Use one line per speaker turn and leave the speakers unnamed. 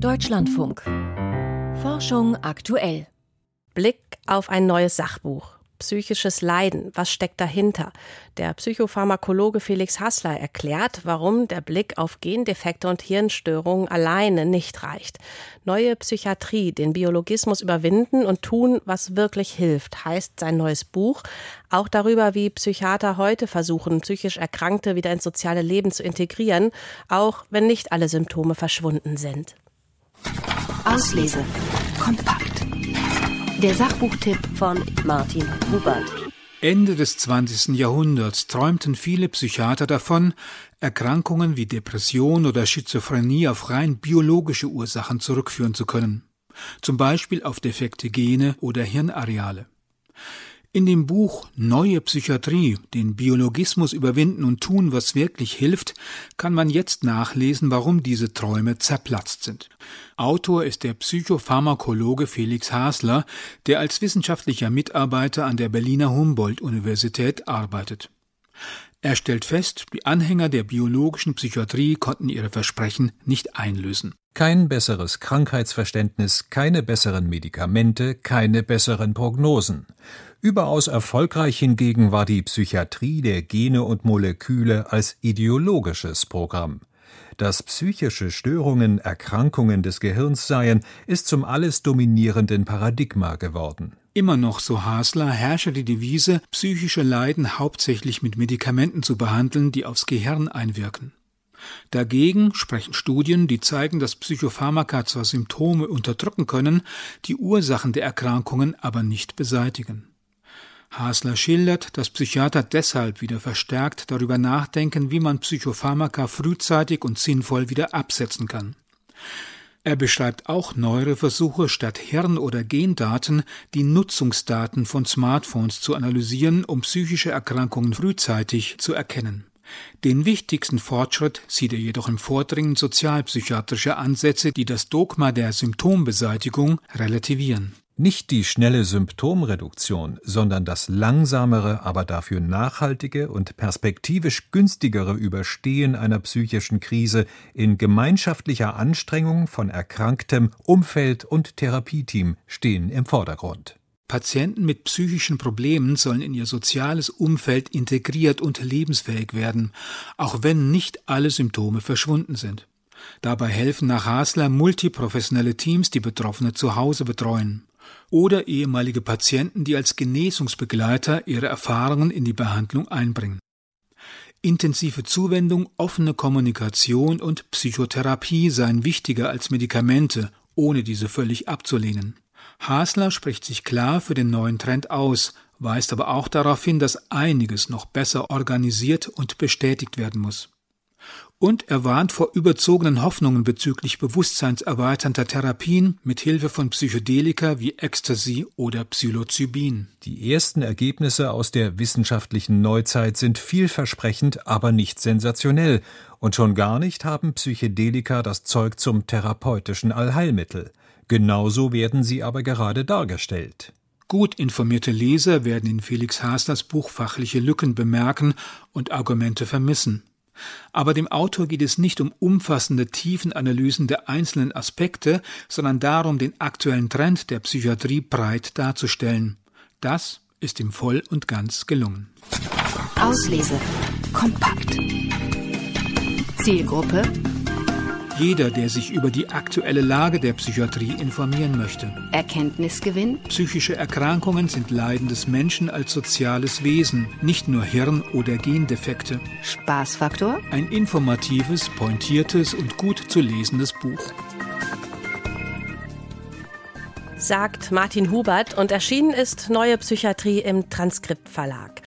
Deutschlandfunk. Forschung aktuell.
Blick auf ein neues Sachbuch. Psychisches Leiden, was steckt dahinter? Der Psychopharmakologe Felix Hassler erklärt, warum der Blick auf Gendefekte und Hirnstörungen alleine nicht reicht. Neue Psychiatrie, den Biologismus überwinden und tun, was wirklich hilft, heißt sein neues Buch. Auch darüber, wie Psychiater heute versuchen, psychisch Erkrankte wieder ins soziale Leben zu integrieren, auch wenn nicht alle Symptome verschwunden sind.
Auslese. Kompakt. Der Sachbuchtipp von Martin Hubert.
Ende des 20. Jahrhunderts träumten viele Psychiater davon, Erkrankungen wie Depression oder Schizophrenie auf rein biologische Ursachen zurückführen zu können, zum Beispiel auf defekte Gene oder Hirnareale. In dem Buch Neue Psychiatrie, den Biologismus überwinden und tun, was wirklich hilft, kann man jetzt nachlesen, warum diese Träume zerplatzt sind. Autor ist der Psychopharmakologe Felix Hasler, der als wissenschaftlicher Mitarbeiter an der Berliner Humboldt-Universität arbeitet. Er stellt fest, die Anhänger der biologischen Psychiatrie konnten ihre Versprechen nicht einlösen.
Kein besseres Krankheitsverständnis, keine besseren Medikamente, keine besseren Prognosen. Überaus erfolgreich hingegen war die Psychiatrie der Gene und Moleküle als ideologisches Programm. Dass psychische Störungen Erkrankungen des Gehirns seien, ist zum alles dominierenden Paradigma geworden.
Immer noch, so Hasler, herrsche die Devise, psychische Leiden hauptsächlich mit Medikamenten zu behandeln, die aufs Gehirn einwirken. Dagegen sprechen Studien, die zeigen, dass Psychopharmaka zwar Symptome unterdrücken können, die Ursachen der Erkrankungen aber nicht beseitigen. Hasler schildert, dass Psychiater deshalb wieder verstärkt darüber nachdenken, wie man Psychopharmaka frühzeitig und sinnvoll wieder absetzen kann. Er beschreibt auch neuere Versuche, statt Hirn- oder Gendaten die Nutzungsdaten von Smartphones zu analysieren, um psychische Erkrankungen frühzeitig zu erkennen. Den wichtigsten Fortschritt sieht er jedoch im Vordringen sozialpsychiatrischer Ansätze, die das Dogma der Symptombeseitigung relativieren.
Nicht die schnelle Symptomreduktion, sondern das langsamere, aber dafür nachhaltige und perspektivisch günstigere Überstehen einer psychischen Krise in gemeinschaftlicher Anstrengung von erkranktem Umfeld und Therapieteam stehen im Vordergrund.
Patienten mit psychischen Problemen sollen in ihr soziales Umfeld integriert und lebensfähig werden, auch wenn nicht alle Symptome verschwunden sind. Dabei helfen nach Hasler multiprofessionelle Teams, die Betroffene zu Hause betreuen oder ehemalige Patienten, die als Genesungsbegleiter ihre Erfahrungen in die Behandlung einbringen. Intensive Zuwendung, offene Kommunikation und Psychotherapie seien wichtiger als Medikamente, ohne diese völlig abzulehnen. Hasler spricht sich klar für den neuen Trend aus, weist aber auch darauf hin, dass einiges noch besser organisiert und bestätigt werden muss. Und er warnt vor überzogenen Hoffnungen bezüglich bewusstseinserweiternder Therapien mit Hilfe von Psychedelika wie Ecstasy oder Psilocybin.
Die ersten Ergebnisse aus der wissenschaftlichen Neuzeit sind vielversprechend, aber nicht sensationell. Und schon gar nicht haben Psychedelika das Zeug zum therapeutischen Allheilmittel. Genauso werden sie aber gerade dargestellt.
Gut informierte Leser werden in Felix Haslers Buch fachliche Lücken bemerken und Argumente vermissen. Aber dem Autor geht es nicht um umfassende Tiefenanalysen der einzelnen Aspekte, sondern darum, den aktuellen Trend der Psychiatrie breit darzustellen. Das ist ihm voll und ganz gelungen.
Auslese. Kompakt. Zielgruppe
jeder, der sich über die aktuelle Lage der Psychiatrie informieren möchte.
Erkenntnisgewinn.
Psychische Erkrankungen sind Leiden des Menschen als soziales Wesen, nicht nur Hirn- oder Gendefekte.
Spaßfaktor.
Ein informatives, pointiertes und gut zu lesendes Buch
sagt Martin Hubert und erschienen ist Neue Psychiatrie im Transkriptverlag.